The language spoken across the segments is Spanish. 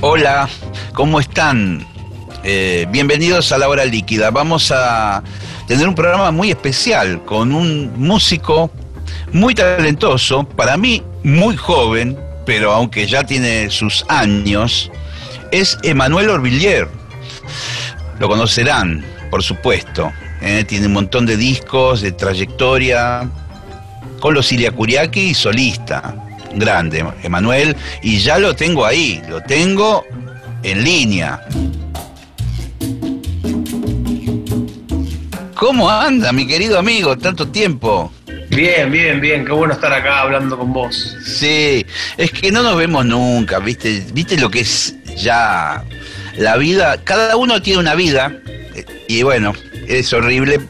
Hola, ¿cómo están? Eh, bienvenidos a la hora líquida. Vamos a tener un programa muy especial con un músico muy talentoso, para mí muy joven, pero aunque ya tiene sus años, es Emanuel Orvillier. Lo conocerán, por supuesto. ¿eh? Tiene un montón de discos, de trayectoria, con los Ilia Curiaki y solista grande, Emanuel, y ya lo tengo ahí, lo tengo en línea. ¿Cómo anda, mi querido amigo? Tanto tiempo. Bien, bien, bien, qué bueno estar acá hablando con vos. Sí, es que no nos vemos nunca, ¿viste? ¿Viste lo que es ya la vida? Cada uno tiene una vida y bueno, es horrible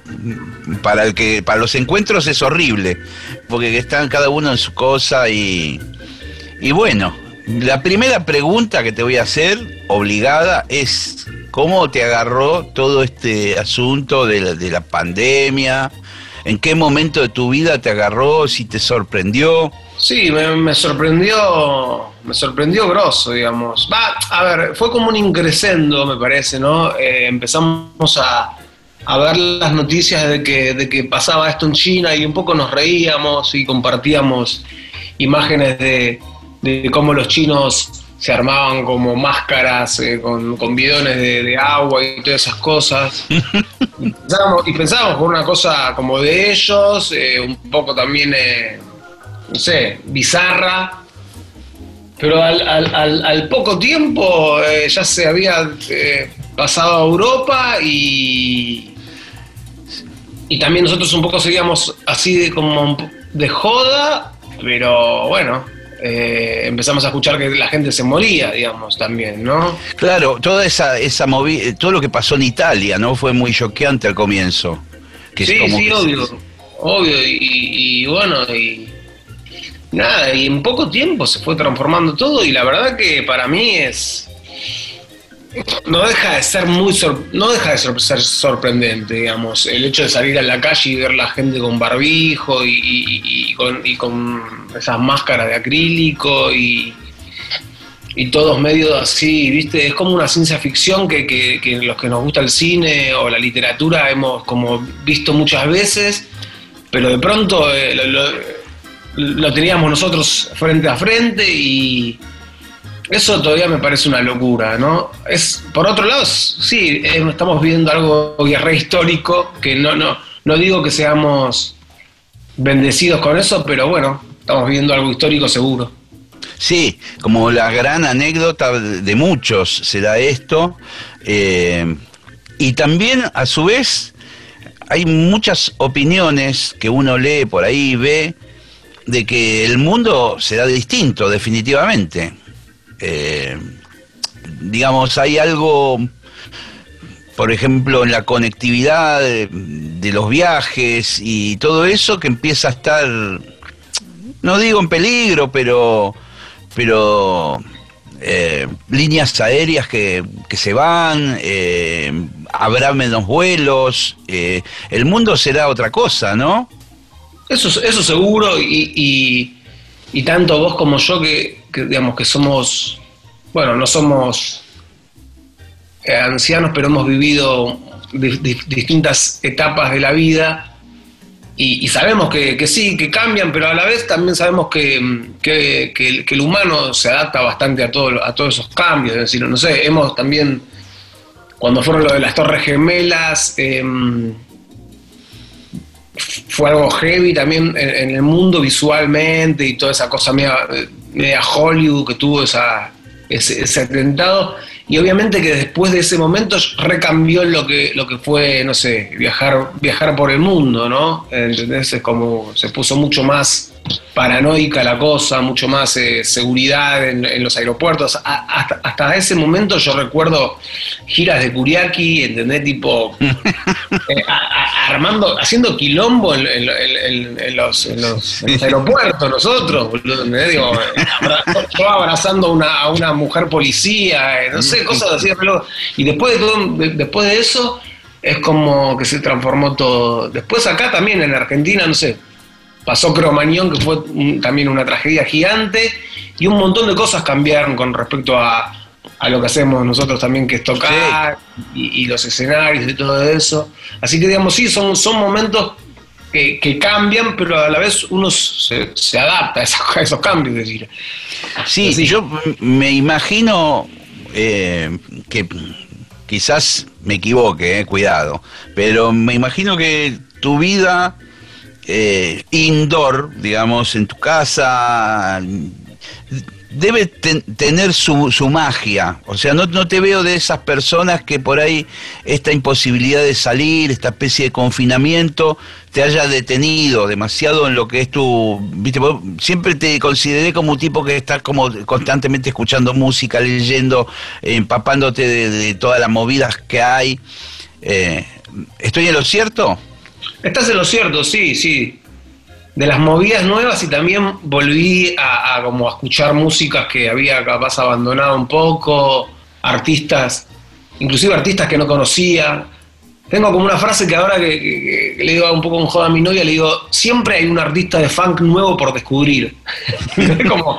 para el que para los encuentros es horrible, porque están cada uno en su cosa y, y bueno, la primera pregunta que te voy a hacer, obligada, es ¿cómo te agarró todo este asunto de la, de la pandemia? ¿En qué momento de tu vida te agarró? ¿Si te sorprendió? Sí, me, sorprendió, me sorprendió grosso, digamos. Va, a ver, fue como un ingresendo, me parece, ¿no? Eh, empezamos a, a ver las noticias de que, de que pasaba esto en China y un poco nos reíamos y compartíamos imágenes de, cómo los chinos se armaban como máscaras eh, con, bidones de, agua y todas esas cosas. y, pensábamos, por una cosa como de ellos, eh, un poco también, eh, no sé, bizarra. Pero al, poco tiempo ya se había pasado a Europa y, y también nosotros un poco seguíamos así de como de joda, pero bueno, eh, empezamos a escuchar que la gente se moría, digamos, también, ¿no? Claro, toda esa, esa movida, todo lo que pasó en Italia, ¿no? Fue muy choqueante al comienzo. sí, sí, obvio, obvio, y, y, bueno, y nada, y en poco tiempo se fue transformando todo, y la verdad que para mí es no deja de ser muy no deja de ser, sorprendente, digamos, el hecho de salir a la calle y ver la gente con barbijo y, con, esas máscaras de acrílico y, y todos medio así, ¿viste? Es como una ciencia ficción que, que, los que nos gusta el cine o la literatura hemos como visto muchas veces, pero de pronto eh, lo teníamos nosotros frente a frente y eso todavía me parece una locura, ¿no? Es, por otro lado, sí, eh, estamos viendo algo re histórico, que no, no, no digo que seamos bendecidos con eso, pero bueno, estamos viendo algo histórico seguro. Sí, como la gran anécdota de muchos será esto. Eh, y también, a su vez, hay muchas opiniones que uno lee por ahí y ve de que el mundo será distinto, definitivamente. Eh, digamos, hay algo, por ejemplo, en la conectividad de, los viajes y todo eso que empieza a estar, no digo en peligro, pero, pero eh, líneas aéreas que, se van, eh, habrá menos vuelos, el mundo será otra cosa, ¿no? Eso, eso seguro y, y tanto vos como yo que, digamos que somos, bueno, no somos eh, ancianos, pero hemos vivido distintas etapas de la vida y, sabemos que, sí, que cambian, pero a la vez también sabemos que, que, el, humano se adapta bastante a, todo, a todos esos cambios. Es decir, no sé, hemos también, cuando fueron lo de las Torres Gemelas, em, fue algo heavy también en, el mundo visualmente y toda esa cosa media, media Hollywood que tuvo esa, ese, ese atentado y obviamente que después de ese momento recambió lo que, lo que fue, no sé, viajar, viajar por el mundo, ¿no? ¿Entendés? Es como se puso mucho más paranoica la cosa, mucho más eh, seguridad en, los aeropuertos. hasta, ese momento yo recuerdo giras de Kuriaki, ¿entendés? Tipo, eh, armando, haciendo quilombo en, los, aeropuertos nosotros, Digo, yo abrazando una, a una mujer policía, eh, no sé, cosas así. Y después de, después de eso es como que se transformó todo. Después acá también en Argentina, no sé, pasó Cromañón, que fue también una tragedia gigante, y un montón de cosas cambiaron con respecto a, lo que hacemos nosotros también, que es tocar y, los escenarios y todo eso. Así que, digamos, sí, son, son momentos que, cambian, pero a la vez uno se, adapta a esos, cambios. Es decir. Sí, yo me imagino eh, que quizás me equivoque, eh, cuidado, pero me imagino que tu vida eh, indoor, digamos, en tu casa, debe tener su, magia. O sea, no, no, te veo de esas personas que por ahí esta imposibilidad de salir, esta especie de confinamiento, te haya detenido demasiado en lo que es tu... Viste, siempre te consideré como un tipo que estás como constantemente escuchando música, leyendo, empapándote de, todas las movidas que hay. Eh, ¿Estoy en lo cierto? Estás en lo cierto, sí, sí. De las movidas nuevas y también volví a, como a escuchar músicas que había capaz abandonado un poco, artistas, inclusive artistas que no conocía. Tengo como una frase que ahora que, le digo un poco un joda a mi novia, le digo, siempre hay un artista de funk nuevo por descubrir. como,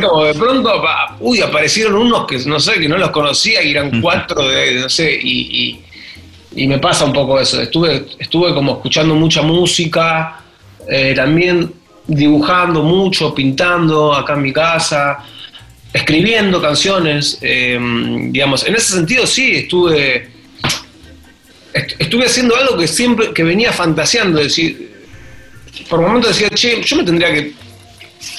como de pronto, uy, aparecieron unos que no sé, que no los conocía y eran cuatro de, no sé, y y me pasa un poco eso. Estuve, estuve como escuchando mucha música, eh, también dibujando mucho, pintando acá en mi casa, escribiendo canciones, eh, digamos, en ese sentido sí, estuve, estuve haciendo algo que siempre, que venía fantaseando, decir, por momentos decía, che, yo me tendría que,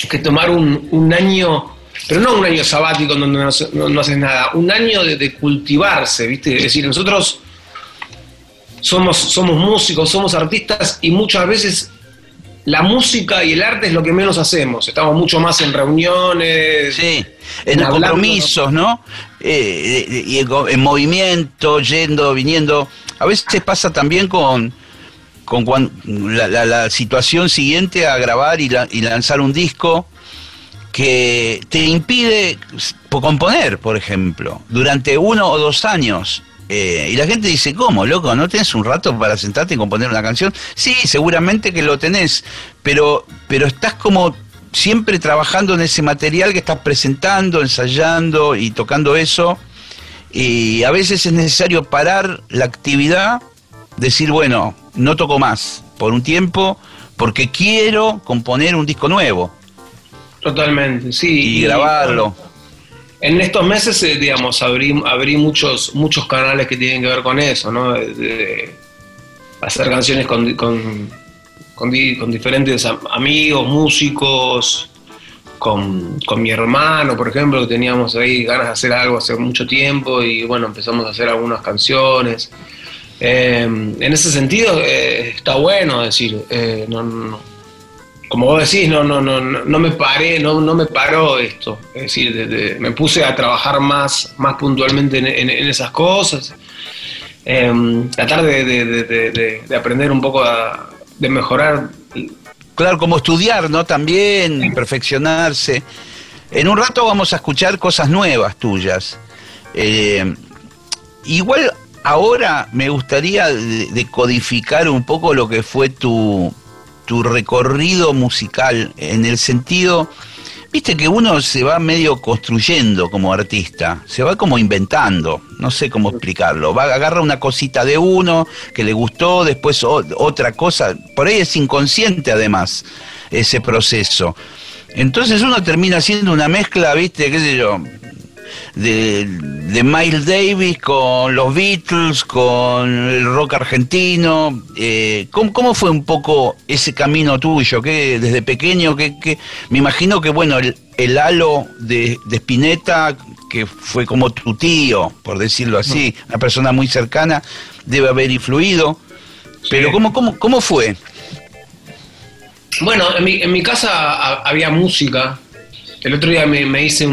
que tomar un, año, pero no un año sabático donde no, haces nada, un año de, de cultivarse, ¿viste? Es decir, nosotros somos, somos músicos, somos artistas y muchas veces la música y el arte es lo que menos hacemos. Estamos mucho más en reuniones. Sí, en, compromisos, ¿no? Eh, y en, movimiento, yendo, viniendo. A veces pasa también con, con la, situación siguiente a grabar y, y lanzar un disco que te impide componer, por ejemplo, durante uno o dos años. Eh, y la gente dice, ¿cómo, loco? ¿No tenés un rato para sentarte y componer una canción? Sí, seguramente que lo tenés, pero, pero estás como siempre trabajando en ese material que estás presentando, ensayando y tocando eso. Y a veces es necesario parar la actividad, decir, bueno, no toco más por un tiempo, porque quiero componer un disco nuevo. Totalmente, sí. Y, grabarlo en estos meses, eh, digamos, abrí, muchos, canales que tienen que ver con eso, ¿no? De, hacer canciones con, diferentes amigos, músicos, con, mi hermano, por ejemplo, que teníamos ahí ganas de hacer algo hace mucho tiempo y bueno, empezamos a hacer algunas canciones. Eh, en ese sentido, eh, está bueno decir, no, no como vos decís, no, no, no, no me paré, no, no me paró esto. Es decir, me puse a trabajar más, más puntualmente en, esas cosas. Em, tratar de, aprender un poco de mejorar. Claro, como estudiar, ¿no? También, perfeccionarse. En un rato vamos a escuchar cosas nuevas tuyas. Eh, igual ahora me gustaría decodificar un poco lo que fue tu, tu recorrido musical en el sentido, viste que uno se va medio construyendo como artista, se va como inventando, no sé cómo explicarlo, va agarra una cosita de uno que le gustó, después otra cosa, por ahí es inconsciente además ese proceso. Entonces uno termina haciendo una mezcla, viste, qué sé yo, de, de, Miles Davis con los Beatles, con el rock argentino. Eh, ¿cómo, fue un poco ese camino tuyo? que desde pequeño, que, me imagino que bueno, el, el halo de, de Spinetta, que fue como tu tío, por decirlo así, una persona muy cercana, debe haber influido. Pero ¿cómo, cómo, cómo fue? Bueno, en mi, en mi casa había música. El otro día me, hice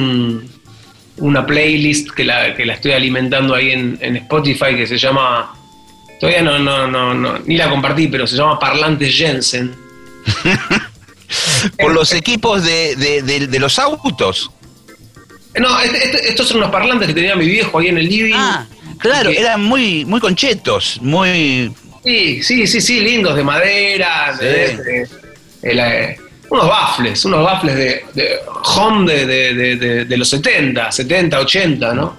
una playlist que la, que la estoy alimentando ahí en, en Spotify que se llama Todavía no, no, no, no, ni la compartí, pero se llama Parlantes Jensen. Por los equipos de, de, los autos. No, este, este, estos son unos parlantes que tenía mi viejo ahí en el living. Ah, claro, eran muy, muy conchetos, muy... Sí, sí, sí, sí, lindos, de madera, de, eh, unos baffles, unos baffles de, home de, los 70, 70, 80, ¿no?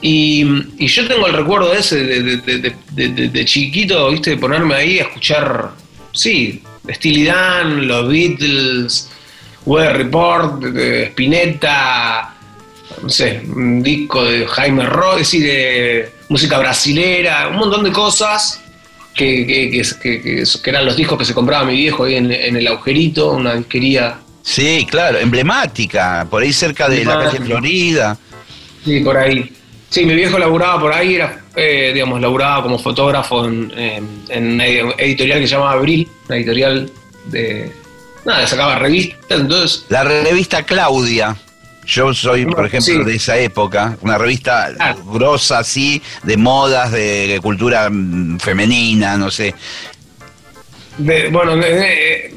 Y, yo tengo el recuerdo ese de, chiquito, ¿viste? De ponerme ahí a escuchar, sí, Steely Dan, los Beatles, Weather Report, de Spinetta, no sé, un disco de Jaime Ross, es decir, de música brasilera, un montón de cosas que, que, eran los discos que se compraba mi viejo ahí en, el agujerito, una disquería. Sí, claro, emblemática, por ahí cerca de la calle Florida. Sí, por ahí. Sí, mi viejo laburaba por ahí, era, eh, digamos, laburaba como fotógrafo en, una editorial que se llamaba Abril, una editorial de. Nada, sacaba revistas, entonces. La revista Claudia. Yo soy, por ejemplo, de esa época, una revista ah. grosa así, de modas, de, cultura mm, femenina, no sé. bueno,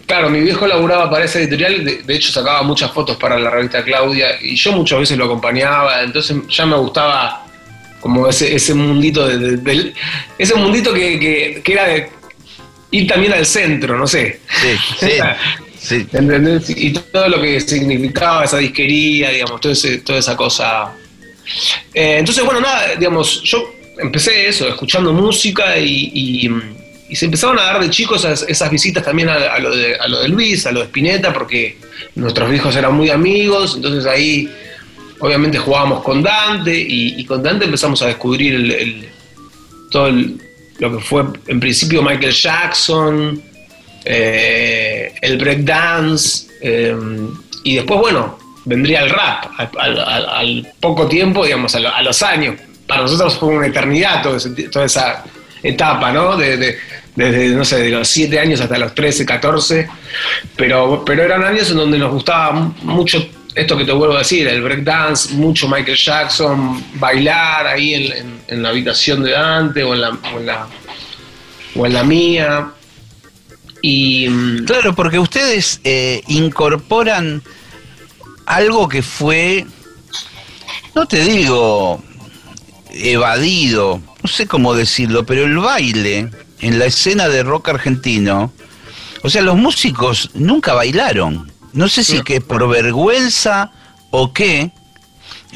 claro, mi viejo laburaba para esa editorial, de, de, hecho sacaba muchas fotos para la revista Claudia y yo muchas veces lo acompañaba, entonces ya me gustaba como ese, ese mundito de, ese mundito que, era de ir también al centro, no sé. Sí, sí. ¿Entendés? Y todo lo que significaba esa disquería, digamos, todo toda esa cosa. Eh, entonces, bueno, nada, digamos, yo empecé eso, escuchando música y, se empezaron a dar de chicos esas, visitas también a, lo de, a lo de Luis, a lo de Spinetta, porque nuestros hijos eran muy amigos, entonces ahí obviamente jugábamos con Dante y, con Dante empezamos a descubrir el, todo lo que fue en principio Michael Jackson, eh, el breakdance, eh, y después, bueno, vendría el rap al, poco tiempo, digamos, a, los años. Para nosotros fue una eternidad toda esa etapa, ¿no? De, desde, no sé, de los 7 años hasta los 13, 14, pero, pero eran años en donde nos gustaba mucho esto que te vuelvo a decir, el breakdance, mucho Michael Jackson, bailar ahí en, la habitación de Dante o en la, o en la, mía. Y, claro, porque ustedes eh, incorporan algo que fue, no te digo evadido, no sé cómo decirlo, pero el baile en la escena de rock argentino, o sea, los músicos nunca bailaron. No sé si que por vergüenza o qué,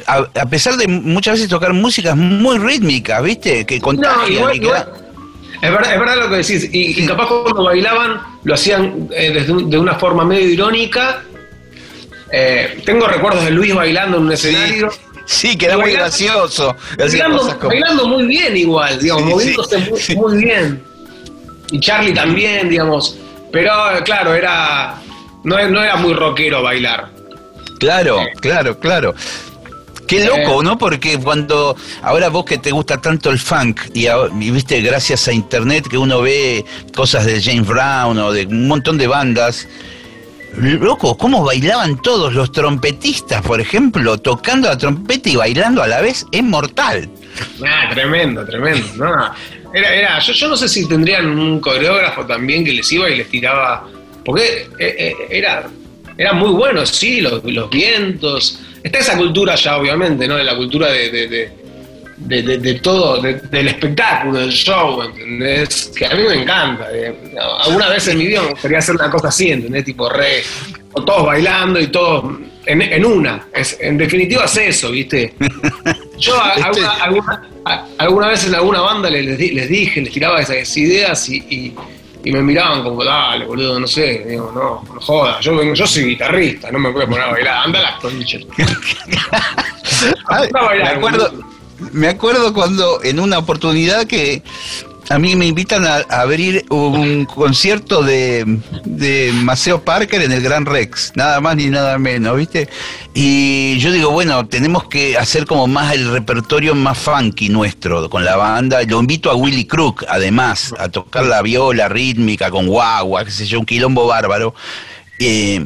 a, pesar de muchas veces tocar músicas muy rítmicas, ¿viste? Que contagian Es, verdad, es verdad lo que decís. Y, capaz cuando bailaban lo hacían eh, de una forma medio irónica. Eh, tengo recuerdos de Luis bailando en un escenario. Sí, que era muy gracioso. Bailando, muy bien igual, digamos, moviéndose muy bien. Y Charlie también, digamos. Pero claro, era no, era muy rockero bailar. Claro, claro, claro. Qué loco, ¿no? Porque cuando ahora vos que te gusta tanto el funk y, viste gracias a internet que uno ve cosas de James Brown o de un montón de bandas, loco, cómo bailaban todos los trompetistas, por ejemplo, tocando la trompeta y bailando a la vez, es mortal. Ah, tremendo, tremendo. No, era, era, yo, yo no sé si tendrían un coreógrafo también que les iba y les tiraba porque eh, eh, era, era muy bueno, sí, los, vientos. Está esa cultura ya, obviamente, ¿no? De la cultura de, de, todo, del espectáculo, del show, ¿entendés? Que a mí me encanta. alguna vez en mi vida me gustaría hacer una cosa así, ¿entendés? Tipo re, todos bailando y todos en, una. Es, en definitiva es eso, ¿viste? Yo alguna, vez en alguna banda les, les, dije, les tiraba esas ideas y y me miraban como, dale, boludo, no sé, digo, no, no jodas, yo, yo soy guitarrista, no me voy a poner a bailar, anda las conchas. me, acuerdo, me acuerdo cuando en una oportunidad que a mí me invitan a, abrir un concierto de, de Maceo Parker en el Gran Rex, nada más ni nada menos, ¿viste? Y yo digo, bueno, tenemos que hacer como más el repertorio más funky nuestro con la banda. Lo invito a Willy Crook, además, a tocar la viola rítmica con guagua, qué sé yo, un quilombo bárbaro. Eh,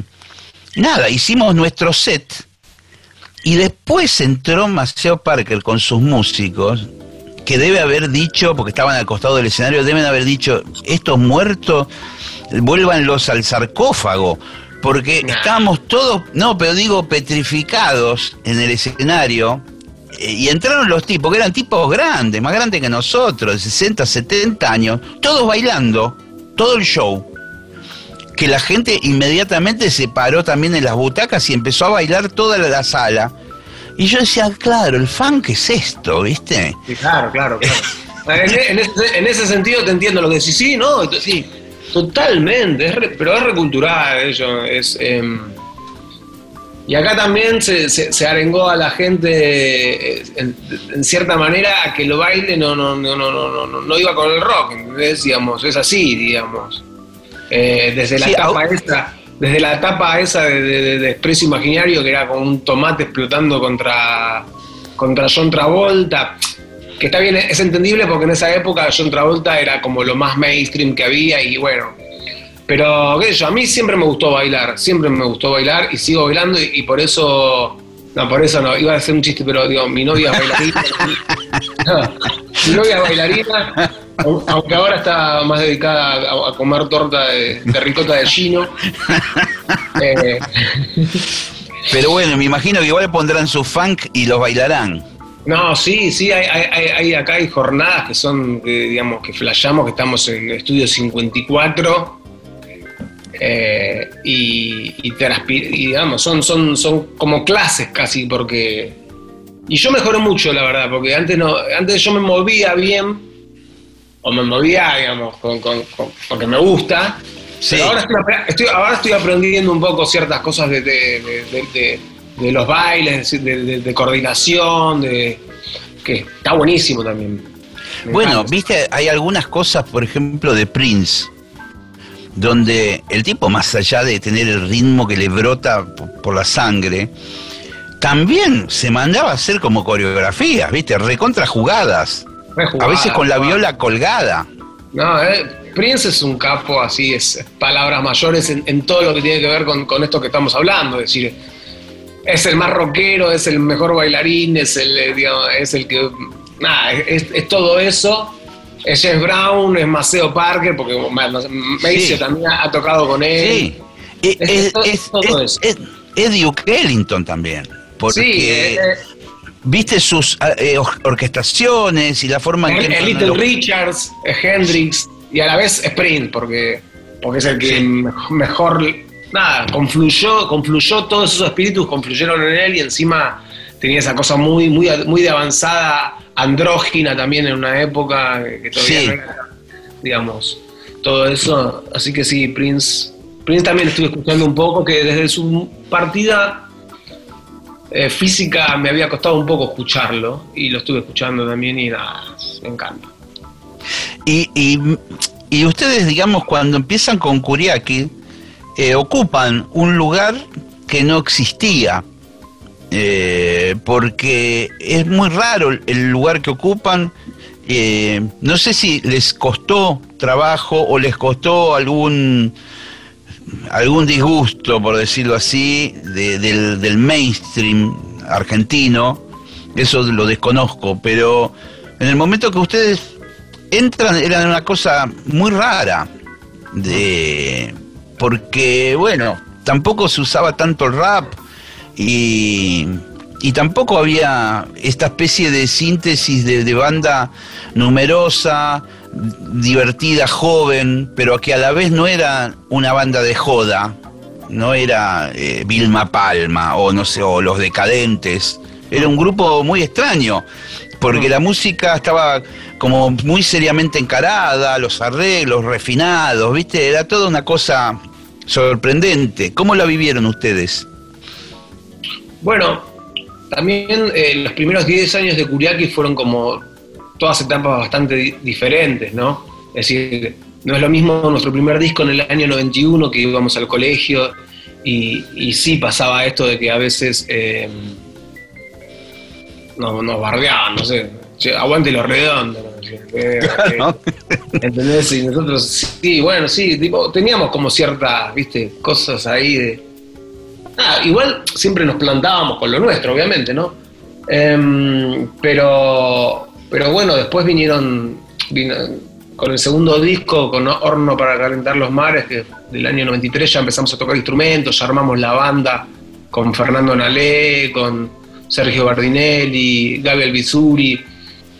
nada, hicimos nuestro set. Y después entró Maceo Parker con sus músicos que debe haber dicho, porque estaban al costado del escenario, deben haber dicho, estos muertos, vuélvanlos al sarcófago, porque estábamos todos, no, pero digo, petrificados en el escenario, eh, y entraron los tipos, que eran tipos grandes, más grandes que nosotros, de 60, 70 años, todos bailando, todo el show. Que la gente inmediatamente se paró también en las butacas y empezó a bailar toda la sala y yo decía, claro, el funk es esto, ¿viste? Sí, claro, claro, claro. en, ese, sentido te entiendo lo que decís, sí, ¿no? Sí, totalmente, pero es recultural eso, es... Em, y acá también se, se, arengó a la gente, eh, en, cierta manera, a que lo baile no, no, no, no, no, no, no iba con el rock, Digamos, es así, digamos. Eh, desde la etapa esta desde la etapa esa de, Expreso Imaginario, que era como un tomate explotando contra, contra John Travolta, que está bien, es entendible porque en esa época John Travolta era como lo más mainstream que había y bueno. Pero, qué sé yo, a mí siempre me gustó bailar, siempre me gustó bailar y sigo bailando y, por eso, no, por eso no, iba a hacer un chiste, pero digo, mi novia es bailarina. mi novia es bailarina aunque ahora está más dedicada a, comer torta de, ricota de chino. Eh, Pero bueno, me imagino que igual pondrán su funk y los bailarán. No, sí, sí, hay, acá hay jornadas que son, digamos, que flashamos, que estamos en Estudio 54 eh, y, y, digamos, son, son, son como clases casi, porque... Y yo mejoré mucho, la verdad, porque antes, no, antes yo me movía bien, o me movía, digamos, con, porque me gusta. Pero ahora estoy, ahora estoy aprendiendo un poco ciertas cosas de, los bailes, de, coordinación, de que está buenísimo también. bueno, viste, hay algunas cosas, por ejemplo, de Prince, donde el tipo, más allá de tener el ritmo que le brota por la sangre, también se mandaba a hacer como coreografías, viste, recontra a veces con la viola colgada. No, eh, Prince es un capo, así es, palabras mayores en, todo lo que tiene que ver con, esto que estamos hablando. Es decir, es el más rockero, es el mejor bailarín, es el, eh, es el que. Nada, es, todo eso. Es Jeff Brown, es Maceo Parker, porque Macy también ha, tocado con él. Sí, es, todo eso. es, Duke Ellington también. Porque sí, eh, viste sus ah, eh, orquestaciones y la forma en que... Little Richards, Hendrix y a la vez Sprint, porque, porque es el que mejor, nada, confluyó, confluyó, todos esos espíritus confluyeron en él y encima tenía esa cosa muy, muy, muy de avanzada, andrógina también en una época que todavía no era, digamos, todo eso. Así que sí, Prince, Prince también estuve escuchando un poco que desde su partida eh, física me había costado un poco escucharlo y lo estuve escuchando también y nada, me encanta. Y, ustedes, digamos, cuando empiezan con Kuriaki, eh, ocupan un lugar que no existía, eh, porque es muy raro el lugar que ocupan. no sé si les costó trabajo o les costó algún algún disgusto, por decirlo así, del, mainstream argentino, eso lo desconozco, pero en el momento que ustedes entran era una cosa muy rara, de, porque bueno, tampoco se usaba tanto el rap y, y tampoco había esta especie de síntesis de, de banda numerosa, divertida, joven, pero que a la vez no era una banda de joda, no era eh, Vilma Palma o no sé, o Los Decadentes, era un grupo muy extraño, porque la música estaba como muy seriamente encarada, los arreglos refinados, ¿viste? Era toda una cosa sorprendente. ¿Cómo la vivieron ustedes? Bueno, también eh, los primeros 10 años de Kuriaki fueron como todas etapas bastante diferentes, ¿no? Es decir, no es lo mismo nuestro primer disco en el año 91 que íbamos al colegio y, y sí pasaba esto de que a veces eh, nos, nos bardeaban, no sé, aguante los redondos. ¿Entendés? Y nosotros, sí, bueno, sí, tipo, teníamos como ciertas, viste, cosas ahí de... Ah, igual siempre nos plantábamos con lo nuestro, obviamente, ¿no? Em, pero, pero bueno, después vinieron, con el segundo disco, con Horno para calentar los mares, que del año 93 ya empezamos a tocar instrumentos, ya armamos la banda con Fernando Nalé, con Sergio Bardinelli, Gabriel Bizuri,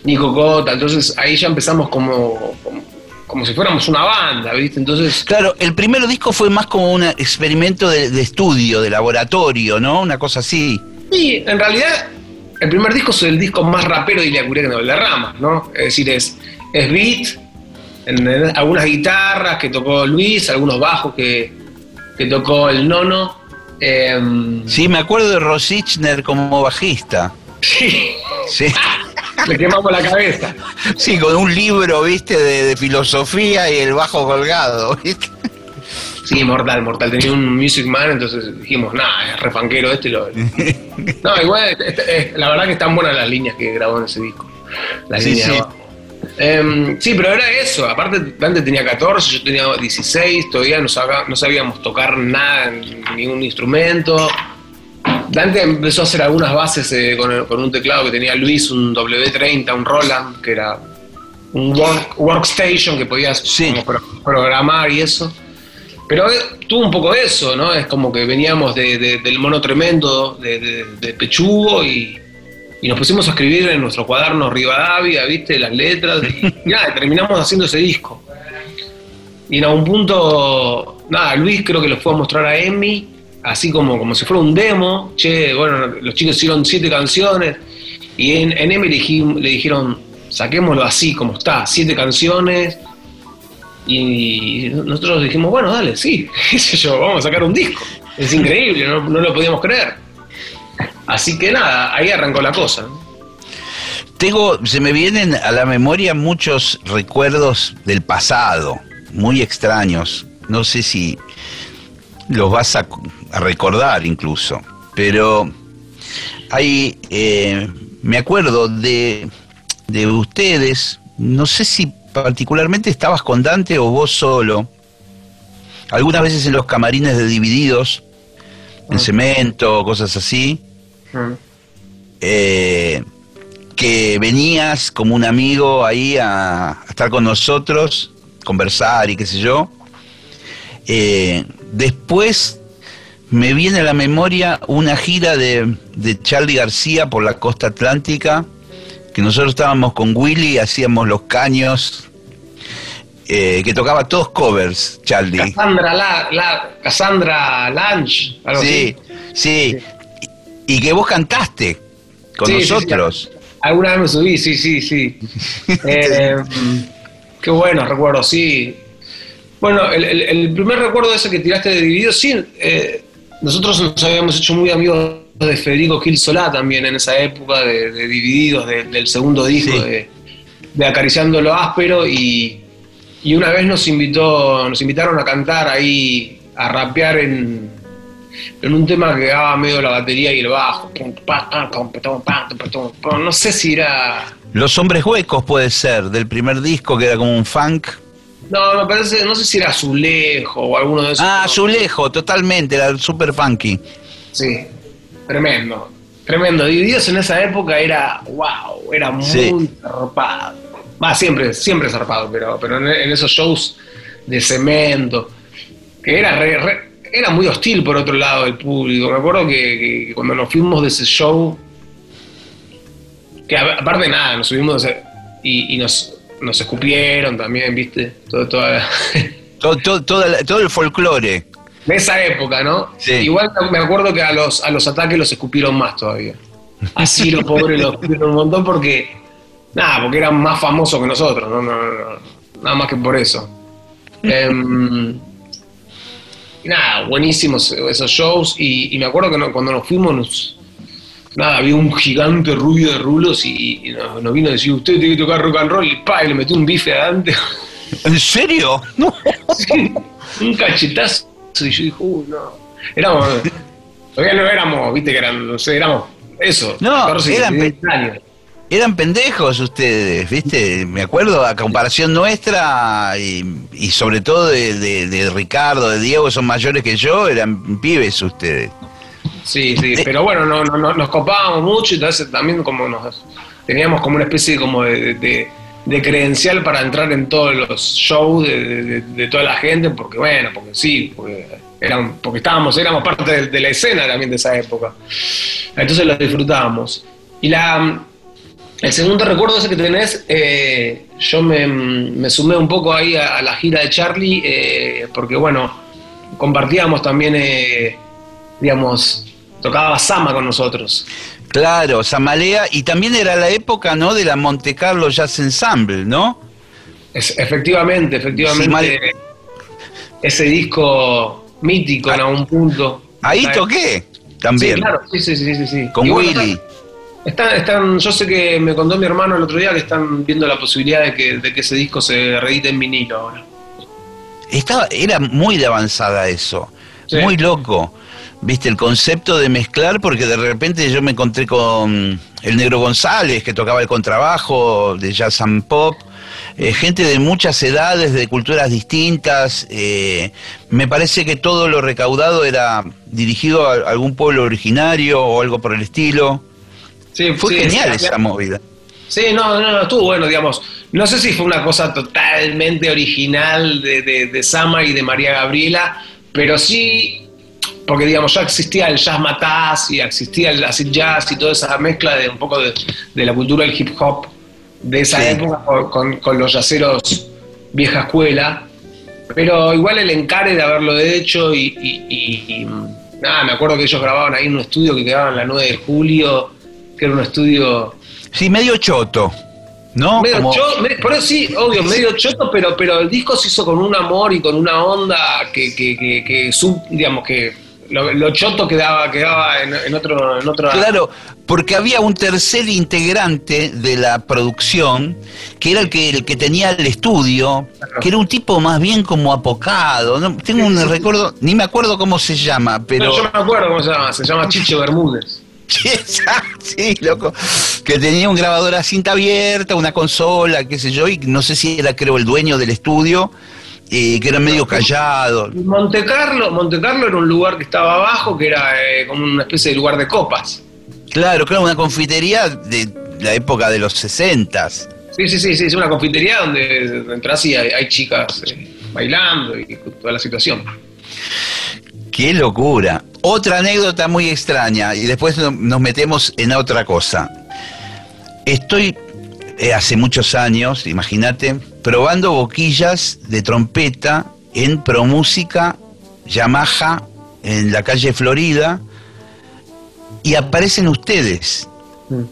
Nico Cota, entonces ahí ya empezamos como, como, si fuéramos una banda, ¿viste? Entonces... Claro, el primer disco fue más como un experimento de, estudio, de laboratorio, ¿no? Una cosa así. Sí, en realidad el primer disco es el disco más rapero de Ilya que de Rama, ¿no? Es decir, es, es beat, en, algunas guitarras que tocó Luis, algunos bajos que, que tocó el Nono. Em, sí, me acuerdo de Rosichner como bajista. Sí. Sí. Le quemamos la cabeza. Sí, con un libro, viste, de, filosofía y el bajo colgado, viste. Sí, mortal, mortal. Tenía un Music Man, entonces dijimos, nada, es refanquero este. Lo... no, igual, la verdad que están buenas las líneas que grabó en ese disco. Las sí, líneas sí. Em, sí, pero era eso. Aparte, Dante tenía 14, yo tenía 16, todavía no, no sabíamos tocar nada, ningún instrumento. Dante empezó a hacer algunas bases eh, con, un teclado que tenía Luis, un W30, un Roland, que era un workstation que podías programar y eso. Pero eh, tuvo un poco eso, ¿no? Es como que veníamos del mono tremendo de, de Pechugo y, y, nos pusimos a escribir en nuestro cuaderno Rivadavia, ¿viste? Las letras. Y, nada, terminamos haciendo ese disco. Y en algún punto, nada, Luis creo que lo fue a mostrar a Emmy así como, como si fuera un demo, che, bueno, los chicos hicieron siete canciones, y en, en M le, dijeron, saquémoslo así como está, siete canciones, y nosotros dijimos, bueno, dale, sí, qué sé yo, vamos a sacar un disco. Es increíble, no, lo podíamos creer. Así que nada, ahí arrancó la cosa. Tengo, se me vienen a la memoria muchos recuerdos del pasado, muy extraños. No sé si los vas a, recordar incluso. Pero hay, eh, me acuerdo de, de ustedes, no sé si particularmente estabas con Dante o vos solo, algunas veces en los camarines de Divididos, en ah. cemento, cosas así, ah. eh, que venías como un amigo ahí a, a, estar con nosotros, conversar y qué sé yo. Eh, después me viene a la memoria una gira de, de Charlie García por la costa atlántica, que nosotros estábamos con Willy, hacíamos los caños, eh, que tocaba todos covers, Charlie. Cassandra, la, Cassandra Lange, algo sí, Sí, y, que vos cantaste con nosotros. Alguna vez me subí, sí, sí, sí. Eh, qué bueno, recuerdo, sí. Bueno, el, primer recuerdo de ese que tiraste de Dividido, sí, eh, nosotros nos habíamos hecho muy amigos de Federico Gil Solá también en esa época de, Divididos, del segundo disco de, Acariciando lo Áspero, y, una vez nos invitó, nos invitaron a cantar ahí, a rapear en, en un tema que daba medio la batería y el bajo. No sé si era. Los hombres huecos puede ser, del primer disco que era como un funk. No, me parece, no sé si era Azulejo o alguno de esos. Ah, Azulejo, totalmente, era super funky. Sí, tremendo, tremendo. Divididos en esa época era, wow, era muy zarpado. Va, siempre, siempre zarpado, pero, pero en, esos shows de cemento, que era era muy hostil por otro lado el público. Me acuerdo que, cuando nos fuimos de ese show, que aparte de nada, nos subimos y nos nos escupieron también, ¿viste? Todo, todo, todo, el folclore. De esa época, ¿no? Sí. Igual me acuerdo que a los, a los ataques los escupieron más todavía. Así los pobres los escupieron un montón porque. Nada, porque eran más famosos que nosotros, ¿no? no, nada más que por eso. Em, nada, buenísimos esos shows. Y, me acuerdo que cuando nos fuimos nos, nada, había un gigante rubio de rulos y, nos, vino a decir, usted tiene que tocar rock and roll, y pa, y le metió un bife adelante. ¿En serio? No. un cachetazo. Y yo dije, uy, no. Éramos, todavía no éramos, viste que eran, no sé, éramos eso. No, eran, años. eran pendejos ustedes, viste. Me acuerdo a comparación nuestra y, sobre todo de, Ricardo, de Diego, son mayores que yo, eran pibes ustedes. Sí, sí, pero bueno, no, no, nos copábamos mucho y entonces también como nos teníamos como una especie como de, credencial para entrar en todos los shows de, toda la gente, porque bueno, porque sí, porque, eran, porque estábamos, éramos parte de, la escena también de esa época. Entonces lo disfrutábamos. Y la, el segundo recuerdo ese que tenés, eh, yo me, sumé un poco ahí a, la gira de Charlie, eh, porque bueno, compartíamos también, eh, digamos, tocaba Sama con nosotros. Claro, Samalea, y también era la época, ¿no? De la Monte Carlo Jazz Ensemble, ¿no? Es, efectivamente, efectivamente. ese disco mítico en algún punto. Ahí toqué también. Sí, claro, sí, sí, sí, sí. Con Willy. Están, están, yo sé que me contó mi hermano el otro día que están viendo la posibilidad de que, de que ese disco se reedite en vinilo ahora. Estaba, era muy de avanzada eso, muy loco viste, el concepto de mezclar, porque de repente yo me encontré con el Negro González, que tocaba el contrabajo de jazz and pop, eh, gente de muchas edades, de culturas distintas. Eh, me parece que todo lo recaudado era dirigido a algún pueblo originario o algo por el estilo. Sí, fue genial esa movida. Sí, no, no, no, estuvo bueno, digamos. No sé si fue una cosa totalmente original de, de, de Sama y de María Gabriela, pero sí porque digamos ya existía el jazz mataz y existía el acid jazz y toda esa mezcla de un poco de, la cultura del hip hop de esa época con, los yaceros vieja escuela, pero igual el encare de haberlo hecho y, nada, me acuerdo que ellos grababan ahí en un estudio que quedaba en la 9 de julio, que era un estudio... Sí, medio choto. ¿No? Medio por eso sí, obvio, medio choto, pero, pero el disco se hizo con un amor y con una onda que, que, que, que digamos, que lo, choto quedaba, quedaba en, otro, en otro... Claro, porque había un tercer integrante de la producción, que era el que, el que tenía el estudio, que era un tipo más bien como apocado. ¿no? Tengo un recuerdo, ni me acuerdo cómo se llama, pero... yo me acuerdo cómo se llama, se llama Chicho Bermúdez. sí, loco. Que tenía un grabador a cinta abierta, una consola, qué sé yo, y no sé si era, creo, el dueño del estudio y que era medio callado. Monte Carlo, Monte Carlo era un lugar que estaba abajo, que era eh, como una especie de lugar de copas. Claro, claro, una confitería de la época de los 60 Sí, sí, sí, sí, es una confitería donde entras y hay, chicas eh, bailando y toda la situación. Qué locura. Otra anécdota muy extraña y después nos metemos en otra cosa. Estoy eh, hace muchos años, imagínate, probando boquillas de trompeta en Promúsica Yamaha en la calle Florida y aparecen ustedes. Mm.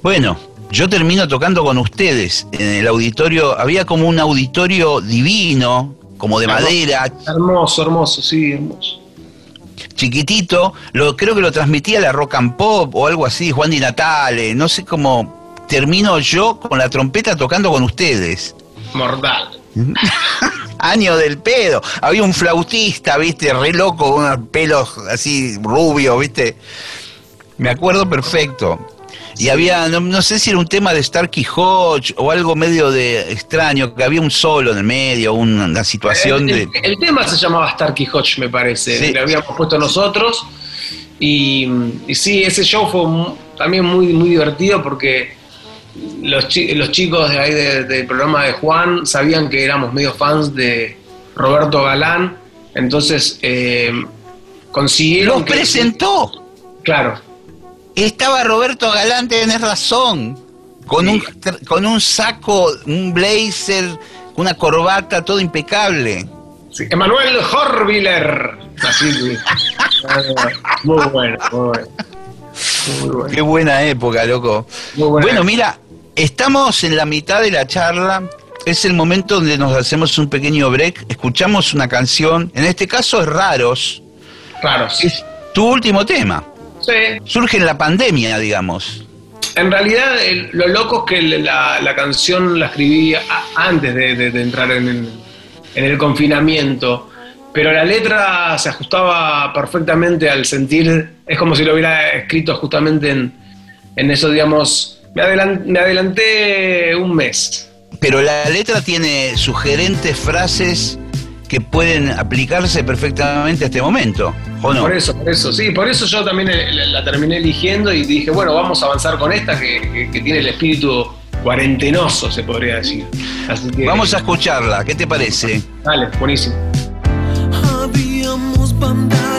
Bueno, yo termino tocando con ustedes en el auditorio, había como un auditorio divino, como de madera. Hermoso, hermoso, sí, hermoso. Chiquitito, lo, creo que lo transmitía la Rock and Pop o algo así, Juan Di Natale, no sé cómo, termino yo con la trompeta tocando con ustedes. Mortal. Año del pedo. Había un flautista, viste, re loco, con unos pelos así rubios, viste. Me acuerdo perfecto. Y había, no, sé si era un tema de Starkey Hodge o algo medio de extraño, que había un solo en el medio, una, situación de... El, tema se llamaba Starkey Hodge, me parece. Lo habíamos puesto nosotros. Y, y sí, ese show fue también muy, muy divertido porque los, los chicos de ahí del programa de Juan sabían que éramos medio fans de Roberto Galán, entonces eh, consiguieron... ¡Los presentó! Claro. Estaba Roberto Galán, tenés razón, con, un, con un saco, un blazer, una corbata, todo impecable. Sí, Emanuel Horviller. Así, muy bueno, muy bueno. Qué buena época, loco. Bueno, mira, estamos en la mitad de la charla. Es el momento donde nos hacemos un pequeño break, escuchamos una canción, en este caso es Raros. Raros. Es tu último tema. Surge en la pandemia, digamos. En realidad, lo loco es que la, canción la escribí antes de, entrar en el, confinamiento, pero la letra se ajustaba perfectamente al sentir, es como si lo hubiera escrito justamente en, en eso, digamos, me, me adelanté un mes. Pero la letra tiene sugerentes frases que pueden aplicarse perfectamente a este momento, ¿o no? Por eso, por eso, sí, por eso yo también eh, la terminé eligiendo y dije, bueno, vamos a avanzar con esta que, tiene el espíritu cuarentenoso, se podría decir. vamos a escucharla, ¿qué te parece? Dale, buenísimo. Habíamos vandalizado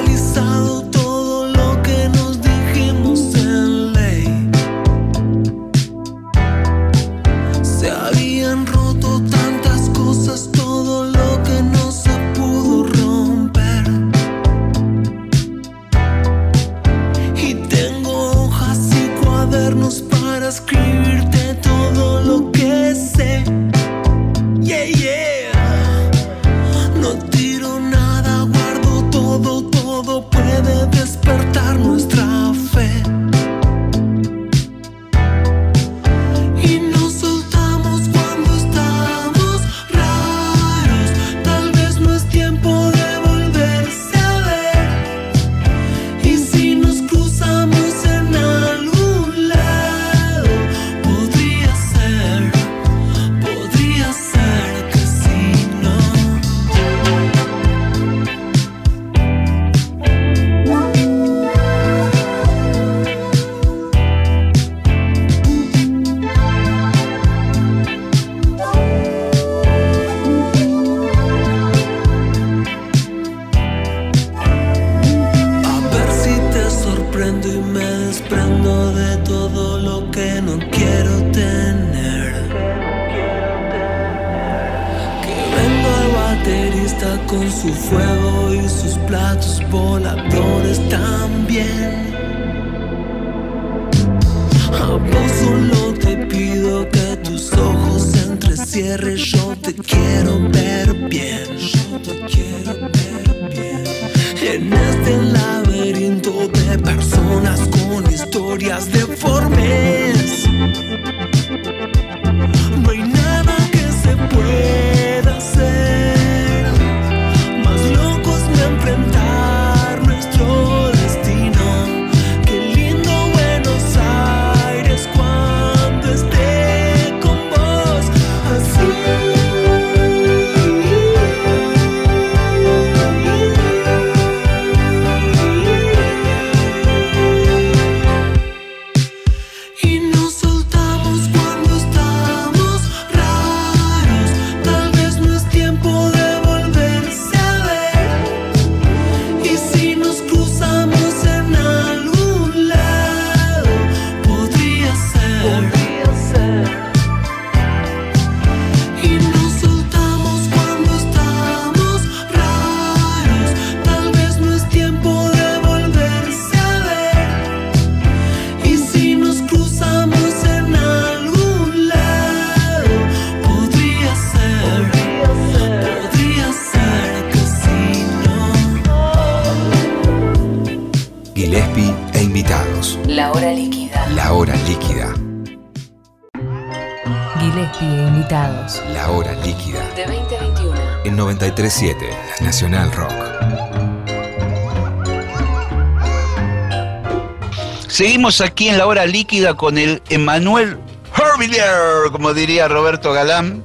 Aquí en la hora líquida con el Emanuel Herviller, como diría Roberto Galán.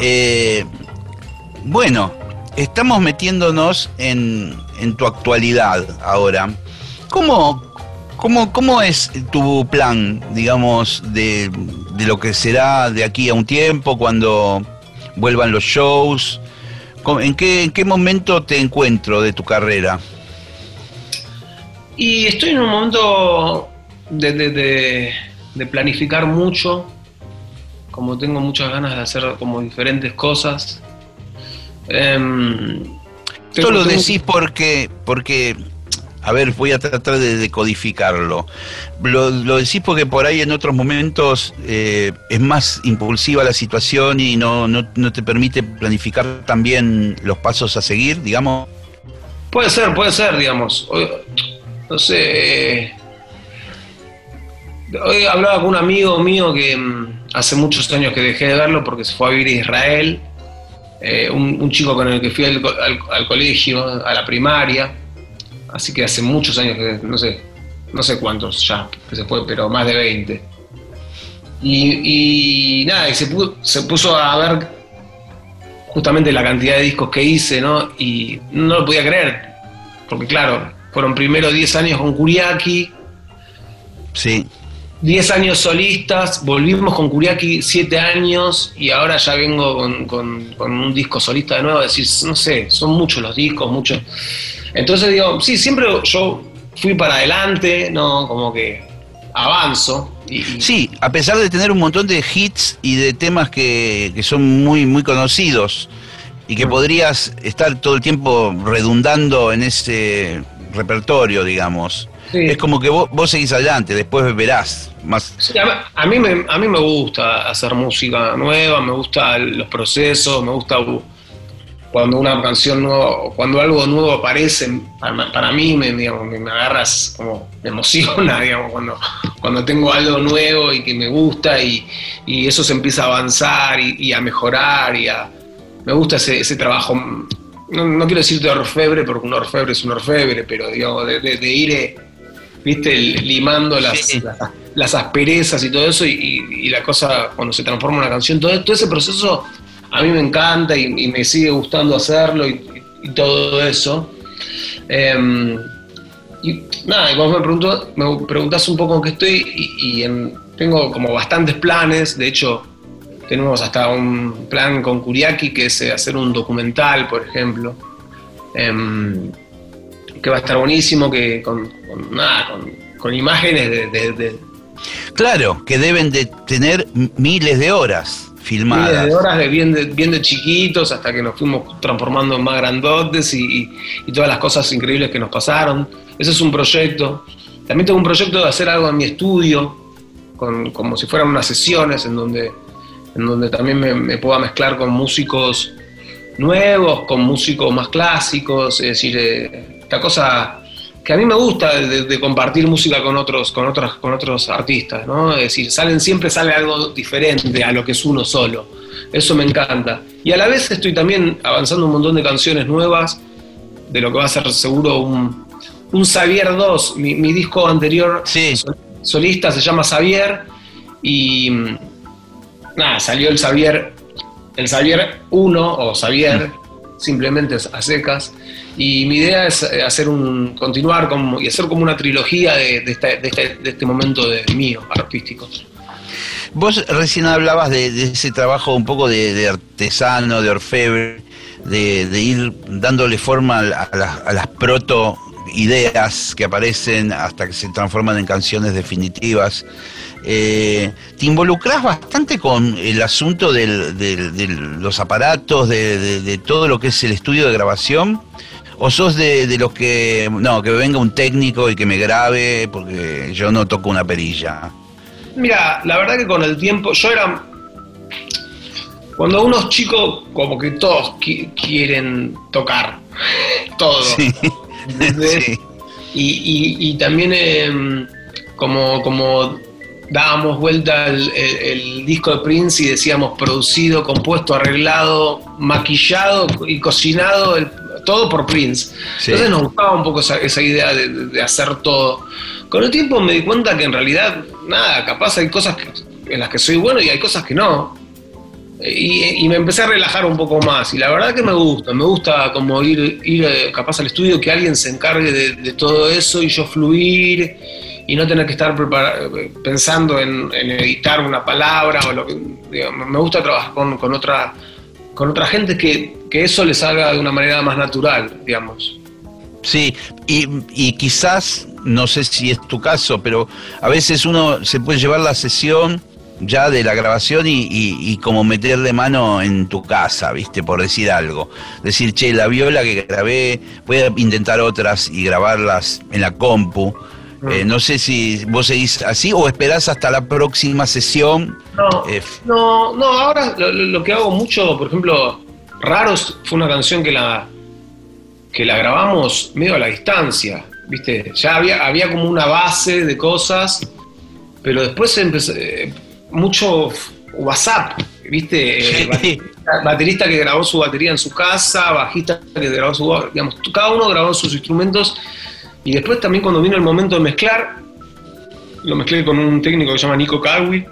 Eh, bueno, estamos metiéndonos en, en tu actualidad ahora. ¿Cómo, cómo, ¿Cómo es tu plan, digamos, de, de lo que será de aquí a un tiempo, cuando vuelvan los shows? ¿Cómo- ¿En qué, en qué momento te encuentro de tu carrera? Y estoy en un momento de, de- de- de planificar mucho, como tengo muchas ganas de hacer como diferentes cosas. Em, Esto lo decís porque, porque, a ver, voy a tratar de decodificarlo. Lo, lo decís porque por ahí en otros momentos eh, es más impulsiva la situación y no, no, no te permite planificar también los pasos a seguir, digamos. Puede ser, puede ser, digamos. No sé. eh, Hoy hablaba con un amigo mío que mm, hace muchos años que dejé de verlo porque se fue a vivir a Israel. eh, un, chico con el que fui al, co- al- al colegio, a la primaria. Así que hace muchos años que, no sé, no sé cuántos ya que se fue, pero más de 20. Y, nada, y se, se puso a ver justamente la cantidad de discos que hice, ¿no? Y no lo podía creer. Porque claro, fueron primero 10 años con Kuriaki, Sí. 10 años solistas, volvimos con Kuriaki 7 años y ahora ya vengo con, con- con un disco solista de nuevo, es decir, no sé, son muchos los discos, muchos. Entonces digo, sí, siempre yo fui para adelante, ¿no? Como que avanzo. Y, y- Sí, a pesar de tener un montón de hits y de temas que, que son muy, muy conocidos y que podrías estar todo el tiempo redundando en ese repertorio, digamos. Sí. Es como que vos, vos seguís adelante, después verás más. Sí, a, a mí me, a mí me gusta hacer música nueva, me gustan los procesos, me gusta cuando una canción nueva, cuando algo nuevo aparece, para, para mí me, digamos, me, me agarras como, me emociona, digamos, cuando, cuando tengo algo nuevo y que me gusta y, y eso se empieza a avanzar y, y a mejorar y a, me gusta ese, ese trabajo, no, no quiero decir de orfebre, porque un orfebre es un orfebre, pero digamos, de, de- de ir, eh, viste, limando las, Sí. las, las asperezas y todo eso, y, y- y la cosa, cuando se transforma en una canción, todo, todo ese proceso a mí me encanta y, y me sigue gustando hacerlo y, y todo eso. Em, y nada, y vos me, preguntó, me preguntás un poco en qué estoy, y, y en- tengo como bastantes planes, de hecho, tenemos hasta un plan con Kuriaki que es eh, hacer un documental, por ejemplo, em, que va a estar buenísimo, que con, con- nada, con, con imágenes de, de- de Claro, que deben de tener miles de horas filmadas. miles de horas de bien, de bien de chiquitos hasta que nos fuimos transformando en más grandotes y, y- y todas las cosas increíbles que nos pasaron. Ese es un proyecto. También tengo un proyecto de hacer algo en mi estudio, con- como si fueran unas sesiones en donde, en donde también me, me pueda mezclar con músicos nuevos, con músicos más clásicos, es decir, eh, esta cosa que a mí me gusta de, de compartir música con otros, con otros, con otros artistas, ¿no? Es decir, salen, siempre sale algo diferente a lo que es uno solo. Eso me encanta. Y a la vez estoy también avanzando un montón de canciones nuevas, de lo que va a ser seguro un, un Xavier 2. Mi, mi disco anterior Sí. solista se llama Xavier y nada, salió el Xavier, el Xavier 1 o Xavier, simplemente a secas. Y mi idea es eh, hacer un, continuar como, y hacer como una trilogía de, de este, de este- de este momento de, mío, artístico. Vos recién hablabas de, ese trabajo un poco de, artesano, de orfebre, de, ir dándole forma a, la- a las, a las proto ideas que aparecen hasta que se transforman en canciones definitivas. Eh, ¿Te involucras bastante con el asunto de los aparatos, de, de- de todo lo que es el estudio de grabación? ¿O sos de, de los que, no, que venga un técnico y que me grabe porque yo no toco una perilla? Mira, la verdad que con el tiempo, yo era. Cuando uno es chico, como que todos qui- quieren tocar. Todo. Sí. ¿Entendés? Sí. Y, y- y también em, como, como dábamos vuelta el, el- el disco de Prince y decíamos producido, compuesto, arreglado, maquillado y cocinado, el- todo por Prince. Sí. Entonces nos gustaba un poco esa, esa idea de, de- de hacer todo. Con el tiempo me di cuenta que en realidad, nada, capaz hay cosas que- en las que soy bueno y hay cosas que no. Y, y me empecé a relajar un poco más. Y la verdad que me gusta, me gusta como ir, ir eh, capaz al estudio, que alguien se encargue de, todo eso y yo fluir y no tener que estar pensando en, editar una palabra o lo que. me gusta trabajar con, con otra con otra gente que, que eso les haga de una manera más natural, digamos. Sí, y, y quizás, no sé si es tu caso, pero a veces uno se puede llevar la sesión ya de la grabación y, y- y como meterle mano en tu casa, ¿viste? Por decir algo. Decir, che, la viola que grabé, voy a intentar otras y grabarlas en la compu. Eh, no sé si vos seguís así o esperás hasta la próxima sesión. No, Eh, no, no, ahora lo, que hago mucho, por ejemplo, Raros fue una canción que la, que la grabamos medio a la distancia. ¿viste? Ya había, había como una base de cosas, pero después empezó eh, mucho WhatsApp, ¿viste? Eh, Sí. baterista, que grabó su batería en su casa, bajista que grabó su, digamos, cada uno grabó sus instrumentos y después también cuando vino el momento de mezclar, lo mezclé con un técnico que se llama Nico Carwi.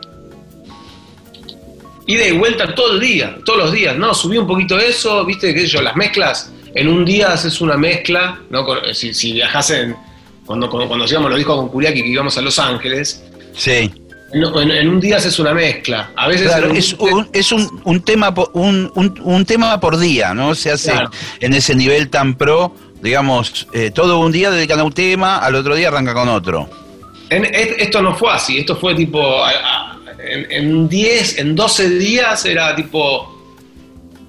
Ida y vuelta todo el día, todos los días, ¿no? Subí un poquito eso, viste, qué sé yo, las mezclas, en un día haces una mezcla, ¿no? Con- Si, si viajás en, cuando, cuando, cuando hacíamos los discos con Kuriaki que íbamos a Los Ángeles, Sí. En, en- en un día haces una mezcla. A veces Claro, en un- es un, es un, un tema por, un, tema por día, ¿no? Se hace Claro. en ese nivel tan pro, digamos, eh, todo un día dedican a un tema, al otro día arranca con otro. En- esto no fue así, esto fue tipo, en 10, en 12 días era tipo,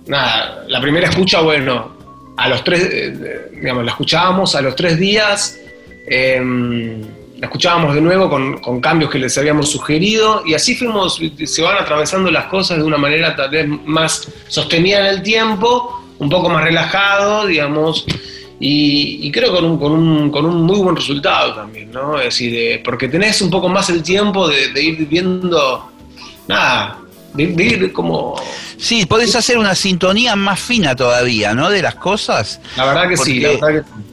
nada, la primera escucha, bueno, a los tres, eh, digamos, la escuchábamos a los tres días, em, la escuchábamos de nuevo con, con cambios que les habíamos sugerido y así fuimos, se van atravesando las cosas de una manera tal vez más sostenida en el tiempo, un poco más relajado, digamos, y, y creo con un, con, un, con un muy buen resultado también, ¿no? Es decir, eh, porque tenés un poco más el tiempo de, de ir viendo, nada, de, de ir como... Sí, podés hacer una sintonía más fina todavía, ¿no? De las cosas. La verdad que sí, la verdad que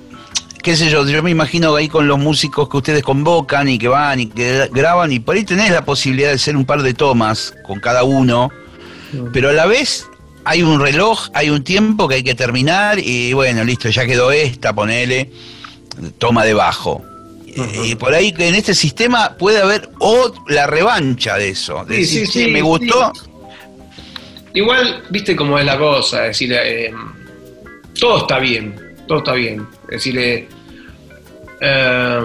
qué sé yo, yo me imagino ahí con los músicos que ustedes convocan y que van y que graban y por ahí tenés la posibilidad de hacer un par de tomas con cada uno, pero a la vez hay un reloj, hay un tiempo que hay que terminar y bueno, listo, ya quedó esta, ponele, toma debajo. Y por ahí que en este sistema puede haber la revancha de eso, de Sí, decir, sí, "Che, sí, me gustó, Igual, viste cómo es la cosa, es decir, eh, todo está bien, todo está bien. Es decir, eh, eh,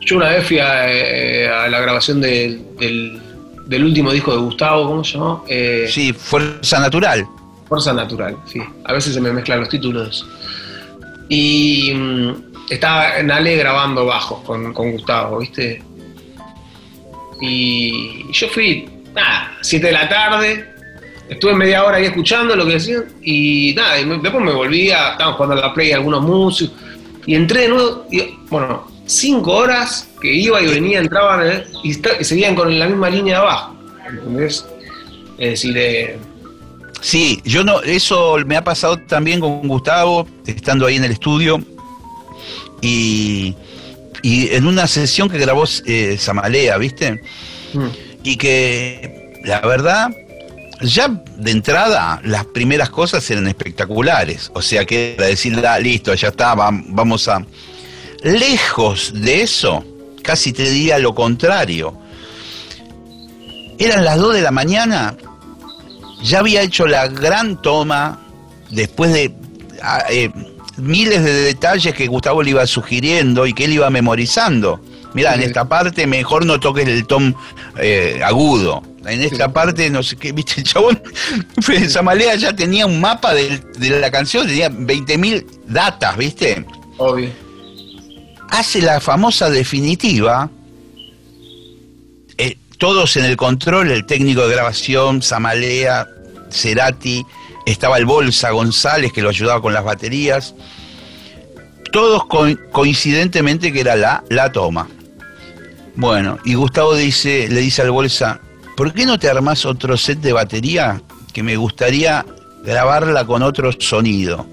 yo una vez fui a, eh, a la grabación del, del- del último disco de Gustavo, ¿cómo se llamó? Eh, sí, fuerza natural. Fuerza Natural, sí. A veces se me mezclan los títulos. Y mm, estaba en Ale grabando bajos con, con Gustavo, ¿viste? Y yo fui, nada, 7 de la tarde, estuve media hora ahí escuchando lo que decían y nada, y me- después me volví a, estaban jugando a la play algunos músicos y entré de nuevo, y, bueno, 5 horas que iba y venía, entraban eh, y, y seguían con la misma línea de abajo, ¿entendés? Es decir, eh, Sí, yo no, eso me ha pasado también con Gustavo, estando ahí en el estudio, y, y en una sesión que grabó eh, Samalea, ¿viste? mm. Y que la verdad, ya de entrada, las primeras cosas eran espectaculares. O sea que era decir, "Ah, listo, ya está, vam- vamos a. Lejos de eso, casi te diría lo contrario. Eran las 2 de la mañana, ya había hecho la gran toma, después de ah, eh, miles de detalles que Gustavo le iba sugiriendo y que él iba memorizando. Mira, en esta parte mejor no toques el tom eh, agudo. En esta Sí. parte, no sé qué, viste, el chabón, Samalea ya tenía un mapa de la canción, tenía 20.000 datas, viste. obvio. Hace la famosa definitiva, eh, todos en el control, el técnico de grabación, Samalea, Cerati, estaba el Bolsa González que lo ayudaba con las baterías, todos co- coincidentemente que era la, la toma. Bueno, y Gustavo dice, le dice al Bolsa, ¿por qué no te armás otro set de batería que me gustaría grabarla con otro sonido?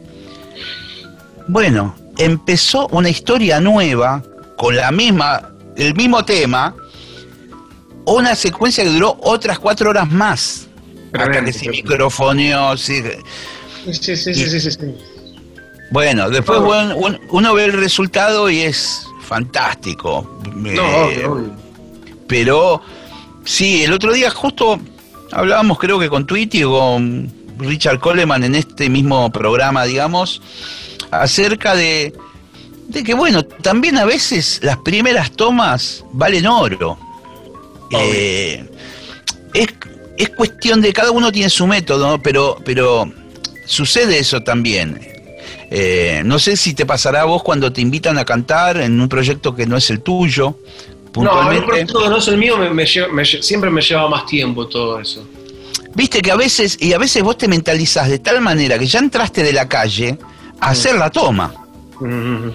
Bueno, empezó una historia nueva con la misma, el mismo tema, una secuencia que duró otras cuatro horas más. Hasta que se microfoneó, sí. Sí, sí, sí, sí. Bueno, después uno ve el resultado y es fantástico. No, Eh, obvio, obvio. Pero sí, el otro día justo hablábamos creo que con Twitty o con Richard Coleman en este mismo programa, digamos, acerca de, de que bueno, también a veces las primeras tomas valen oro. Eh, es, es cuestión de cada uno tiene su método, pero, pero sucede eso también. Eh, no sé si te pasará a vos cuando te invitan a cantar en un proyecto que no es el tuyo. No, en un Puntualmente. proyecto no es el mío, me- me lleva- me lle- siempre me lleva más tiempo todo eso. Viste que a veces, y a veces vos te mentalizás de tal manera que ya entraste de la calle a hacer la toma. Mm,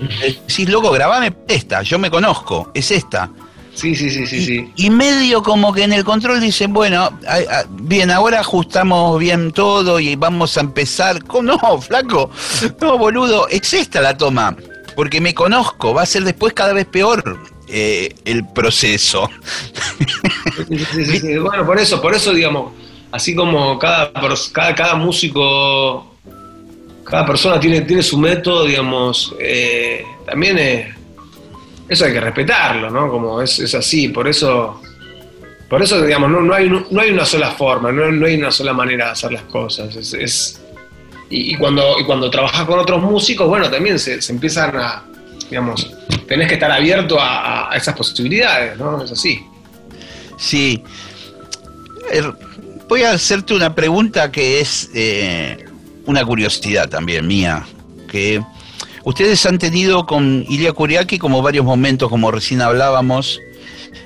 Decís, loco, grabame esta, yo me conozco, es esta. Sí, sí, sí, sí, y, sí. y medio como que en el control dicen, bueno, a- a- bien, ahora ajustamos bien todo y vamos a empezar. con No, flaco, no, boludo, es esta la toma, porque me conozco, va a ser después cada vez peor eh, el proceso. Sí, sí, sí. Bueno, por eso, por eso, digamos, así como cada, cada, cada músico, cada persona tiene, tiene su método, digamos, eh, también eh, eso hay que respetarlo, ¿no? Como es, es así, por eso, por eso, digamos, no, no, hay, no hay una sola forma, no, no hay una sola manera de hacer las cosas. Es, y, cuando, y cuando trabajas con otros músicos, bueno, también se, se empiezan a, digamos, tenés que estar abierto a, a esas posibilidades, ¿no? Es así. Sí. Er, Voy a hacerte una pregunta que es eh, una curiosidad también mía, que ustedes han tenido con Ilya Kuriaki como varios momentos, como recién hablábamos,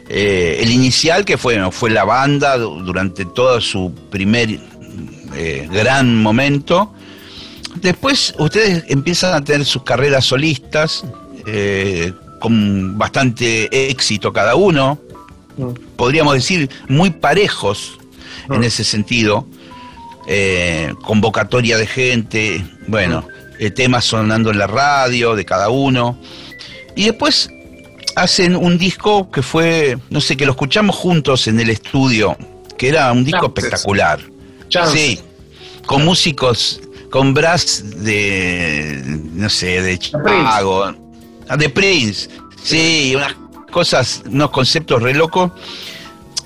eh, el inicial que fue, fue la banda du- durante todo su primer eh, gran momento. Después ustedes empiezan a tener sus carreras solistas, eh, con bastante éxito cada uno, podríamos decir, muy parejos en ese sentido. Eh, convocatoria de gente, bueno, eh, temas sonando en la radio de cada uno. Y después hacen un disco que fue, no sé, que lo escuchamos juntos en el estudio, que era un disco Chances. espectacular. Chances. Sí, con músicos, con brass de, no sé, de Chicago, ah, de Prince, sí, unas cosas, unos conceptos re locos.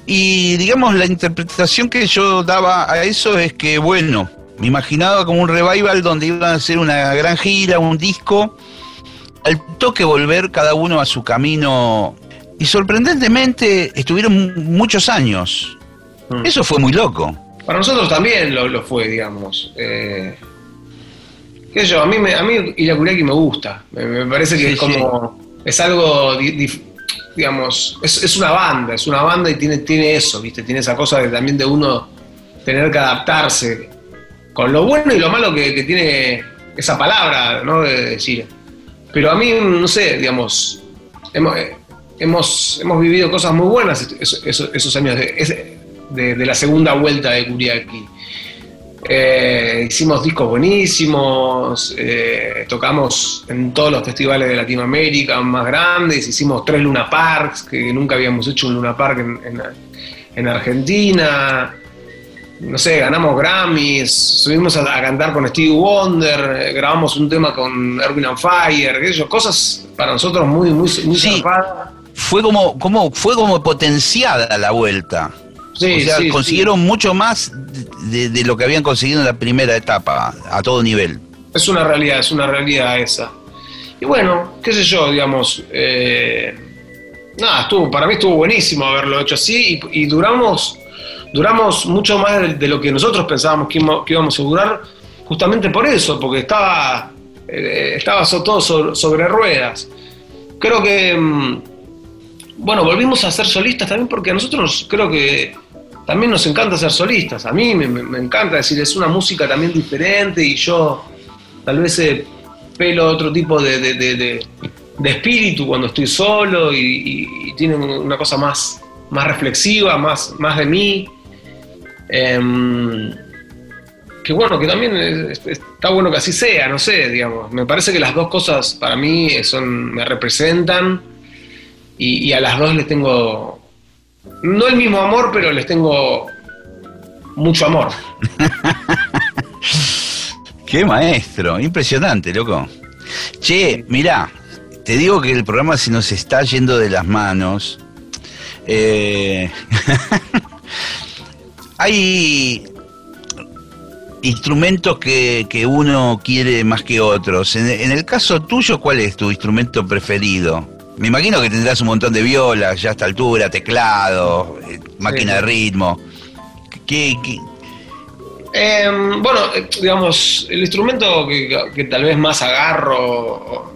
Y digamos, la interpretación que yo daba a eso es que, bueno, me imaginaba como un revival donde iban a hacer una gran gira, un disco, al toque volver cada uno a su camino. Y sorprendentemente estuvieron muchos años. Mm. Eso fue muy loco. Para nosotros también lo, lo fue, digamos. Eh, qué sé yo, a mí, me, a mí Irakuraki me gusta. Me, me parece que Sí, es como. Es algo. dif- digamos. Es, es una banda, es una banda y tiene, tiene eso, ¿viste? Tiene esa cosa de, también de uno tener que adaptarse. Con lo bueno y lo malo que, tiene esa palabra, ¿no? De decir. Pero a mí, no sé, digamos. Hemos, eh, hemos, hemos vivido cosas muy buenas esos, años de, de- la segunda vuelta de Kuriaki. Eh, hicimos discos buenísimos, eh, tocamos en todos los festivales de Latinoamérica más grandes, hicimos tres Luna Parks, que nunca habíamos hecho un Luna Park en- en Argentina. No sé, ganamos Grammys, subimos a, a cantar con Stevie Wonder, eh, grabamos un tema con Erwin and Fire, cosas para nosotros muy, muy, muy Sí. Fue como, como, fue como potenciada la vuelta. Sí, o sea, sí, consiguieron mucho más de, de lo que habían conseguido en la primera etapa, a todo nivel. Es una realidad, es una realidad esa. Y bueno, qué sé yo, digamos, eh, nada, estuvo, para mí estuvo buenísimo haberlo hecho así y, y duramos, duramos mucho más de, lo que nosotros pensábamos que, íbamos- a durar, justamente por eso, porque estaba, eh, estaba todo sobre, ruedas. Creo que, mm, bueno, volvimos a ser solistas también porque a nosotros creo que también nos encanta ser solistas. A mí me, encanta decir, es una música también diferente y yo tal vez eh, pelo otro tipo de, de- de- de- espíritu cuando estoy solo y, y- y tiene una cosa más, más reflexiva, más, más de mí. Em, que bueno, que también es- es- está bueno que así sea, no sé, digamos. Me parece que las dos cosas para mí son, me representan y, y a las dos les tengo, no el mismo amor, pero les tengo mucho amor. Qué maestro, impresionante, loco. Che, mirá, te digo que el programa se nos está yendo de las manos. Eh, hay instrumentos que, que uno quiere más que otros. En, en el caso tuyo, ¿cuál es tu instrumento preferido? Me imagino que tendrás un montón de violas ya a esta altura, teclado, eh, máquina de ritmo. ¿Qué, qué- Eh, bueno, eh, digamos, el instrumento que, que tal vez más agarro.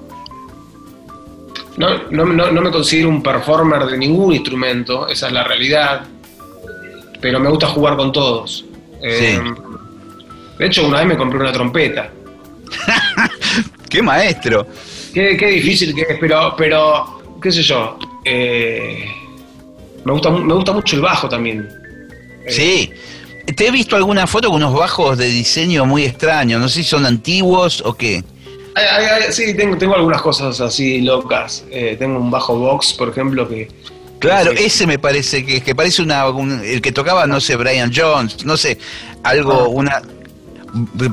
No, no, no- no me considero un performer de ningún instrumento, esa es la realidad. Pero me gusta jugar con todos. Eh, De hecho, una vez me compré una trompeta. qué maestro? Qué, qué difícil que es, pero, pero qué sé yo. eh, me, gusta, me gusta mucho el bajo también. Eh, Sí. Te he visto alguna foto con unos bajos de diseño muy extraños. No sé si son antiguos o qué. Ay, ay, ay, sí, tengo, tengo algunas cosas así locas. Eh, tengo un bajo box, por ejemplo, que. Claro, ese me parece que, que parece una, un- el que tocaba, no sé, Brian Jones, no sé, algo, Ah. una...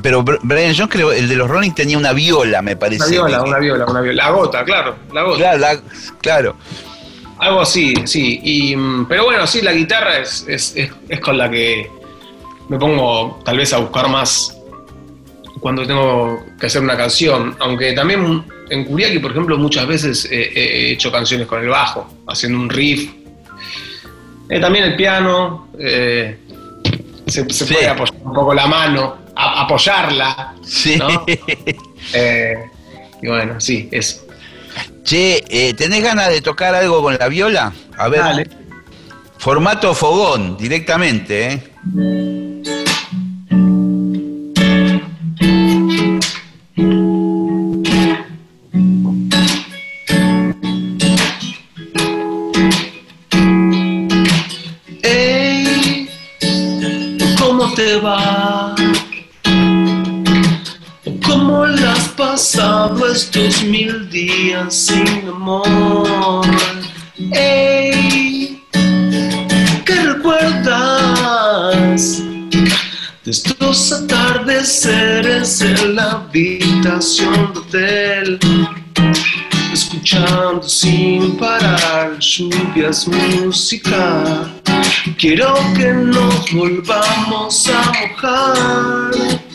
Pero Br- Brian Jones creo, el de los Rolling tenía una viola, me parece. Una viola, que- una viola, una viola. La gota, claro, la gota. Claro, la- claro. Algo así, sí. Y, mm, pero bueno, sí, la guitarra es, es, es, es con la que me pongo tal vez a buscar más cuando tengo que hacer una canción. Aunque también en Kuriaki, por ejemplo, muchas veces eh, he hecho canciones con el bajo, haciendo un riff. Eh, también el piano, eh, se, se Sí. puede apoyar un poco la mano, a- apoyarla. Sí. ¿no? Eh, y bueno, sí, eso. Che, eh, ¿tenés ganas de tocar algo con la viola? A ver. Dale. Formato fogón, directamente, ¿eh? Te va? ¿Cómo la has pasado estos mil días sin amor? Ey, ¿qué recuerdas? De estos atardeceres en la habitación de hotel escuchando sin parar lluvias, música. Quiero que nos volvamos a mojar.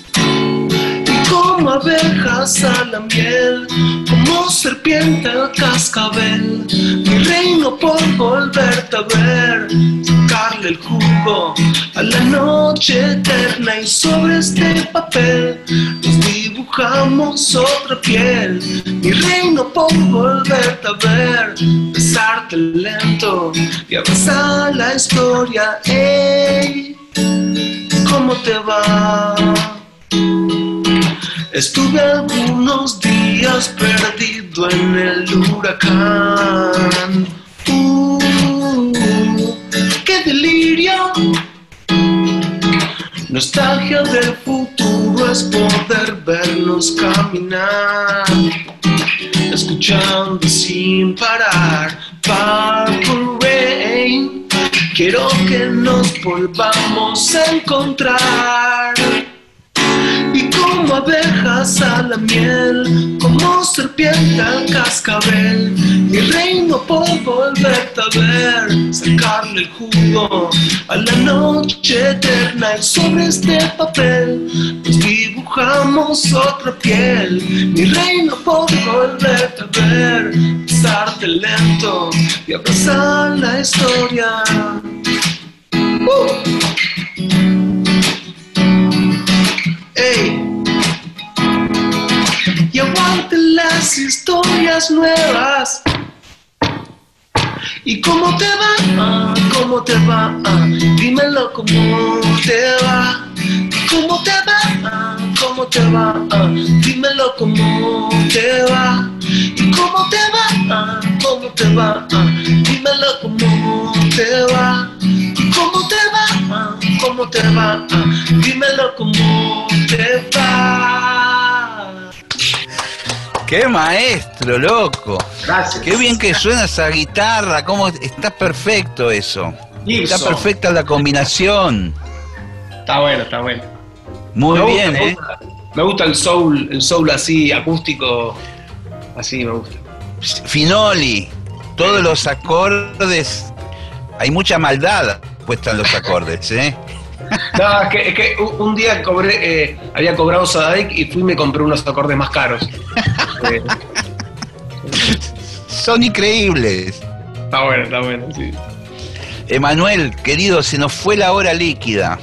Como abejas a la miel, como serpiente al cascabel, mi reino por volverte a ver, sacarle el jugo a la noche eterna y sobre este papel nos dibujamos otra piel. Mi reino por volverte a ver, besarte lento y abrazar la historia. Ey, ¿cómo te va? Estuve algunos días perdido en el huracán. Uh, ¡Qué delirio! Nostalgia del futuro es poder vernos caminar, escuchando sin parar Purple Rain. Quiero que nos volvamos a encontrar. Como abejas a la miel, como serpiente al cascabel, mi reino por volverte a ver, sacarle el jugo a la noche eterna y sobre este papel nos dibujamos otra piel. Mi reino por volverte a ver, besarte lento y abrazar la historia. Uh. Ey. Las historias nuevas. ¿Y cómo te va? Ah, ¿Cómo te va? Ah, dímelo cómo te va. ¿Cómo te va? Ah, ¿Cómo te va? Ah, dímelo cómo te va. ¿Y cómo te va? Ah, ¿Cómo te va? Ah, dímelo cómo te va. ¿Y cómo te va? Ah, ¿Cómo te va? Ah, dímelo cómo te va. ¡Qué maestro, loco! Gracias. Qué bien que suena esa guitarra, cómo está perfecto eso. Está perfecta la combinación. Está bueno, está bueno. Muy Me gusta, bien, me ¿eh? gusta. Me gusta el soul, el soul así, acústico. Así me gusta. Finoli, todos los acordes, hay mucha maldad puesta en los acordes, ¿eh? No, es que, es que un- día cobré, eh, había cobrado Sadaic y fui y me compré unos acordes más caros. Eh, Son increíbles. está bueno, está bueno, sí. Emanuel, querido, se nos fue la hora líquida.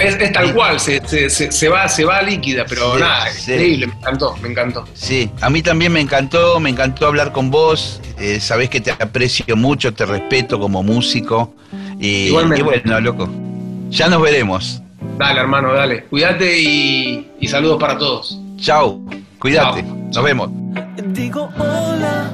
Es, es tal cual, se, se, se, se va, se va líquida, pero Sí, nada, sí. increíble, me encantó, me encantó. Sí, a mí también me encantó, me encantó hablar con vos. eh, sabés que te aprecio mucho, te respeto como músico. Y, Igualmente. y bueno, loco, ya nos veremos. Dale, hermano, dale. Cuídate y, y saludos para todos. Chau, cuídate, Chau. nos vemos. Digo hola,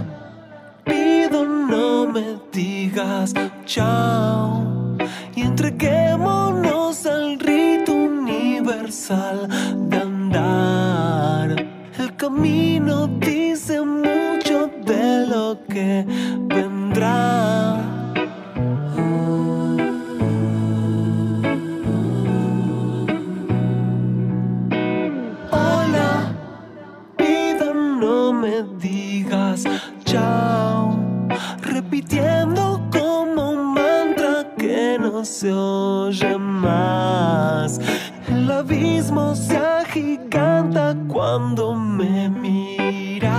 pido no me digas chao y entreguémonos al rito universal de andar. El camino dice mucho de lo que vendrá. Se oye más. El abismo se agiganta cuando me miras.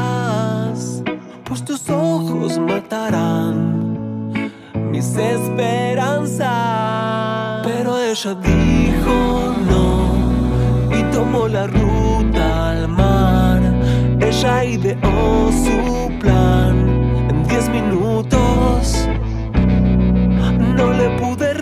Pues tus ojos matarán mis esperanzas. Pero ella dijo no y tomó la ruta al mar. Ella ideó su plan en diez minutos. No le pude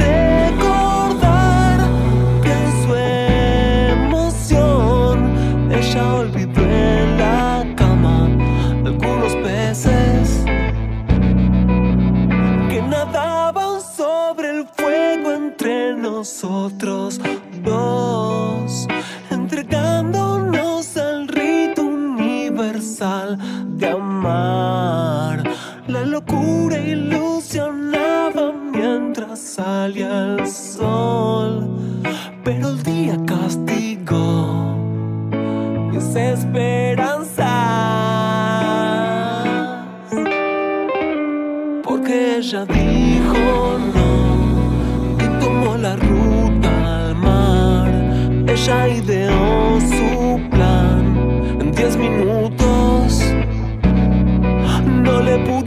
nosotros dos, entregándonos al rito universal de amar. La locura ilusionaba mientras salía el sol, pero el día castigó mis esperanzas. Porque ella dijo no la ruta al mar. Ella ideó su plan en diez minutos. No le pude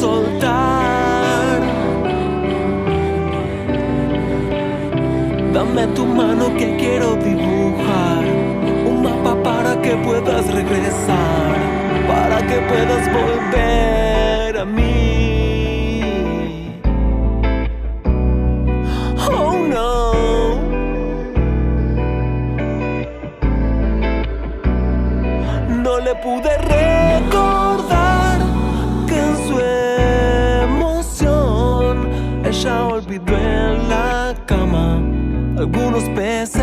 soltar. Dame tu mano que quiero dibujar un mapa para que puedas regresar, para que puedas volver a mí. Algunos peces.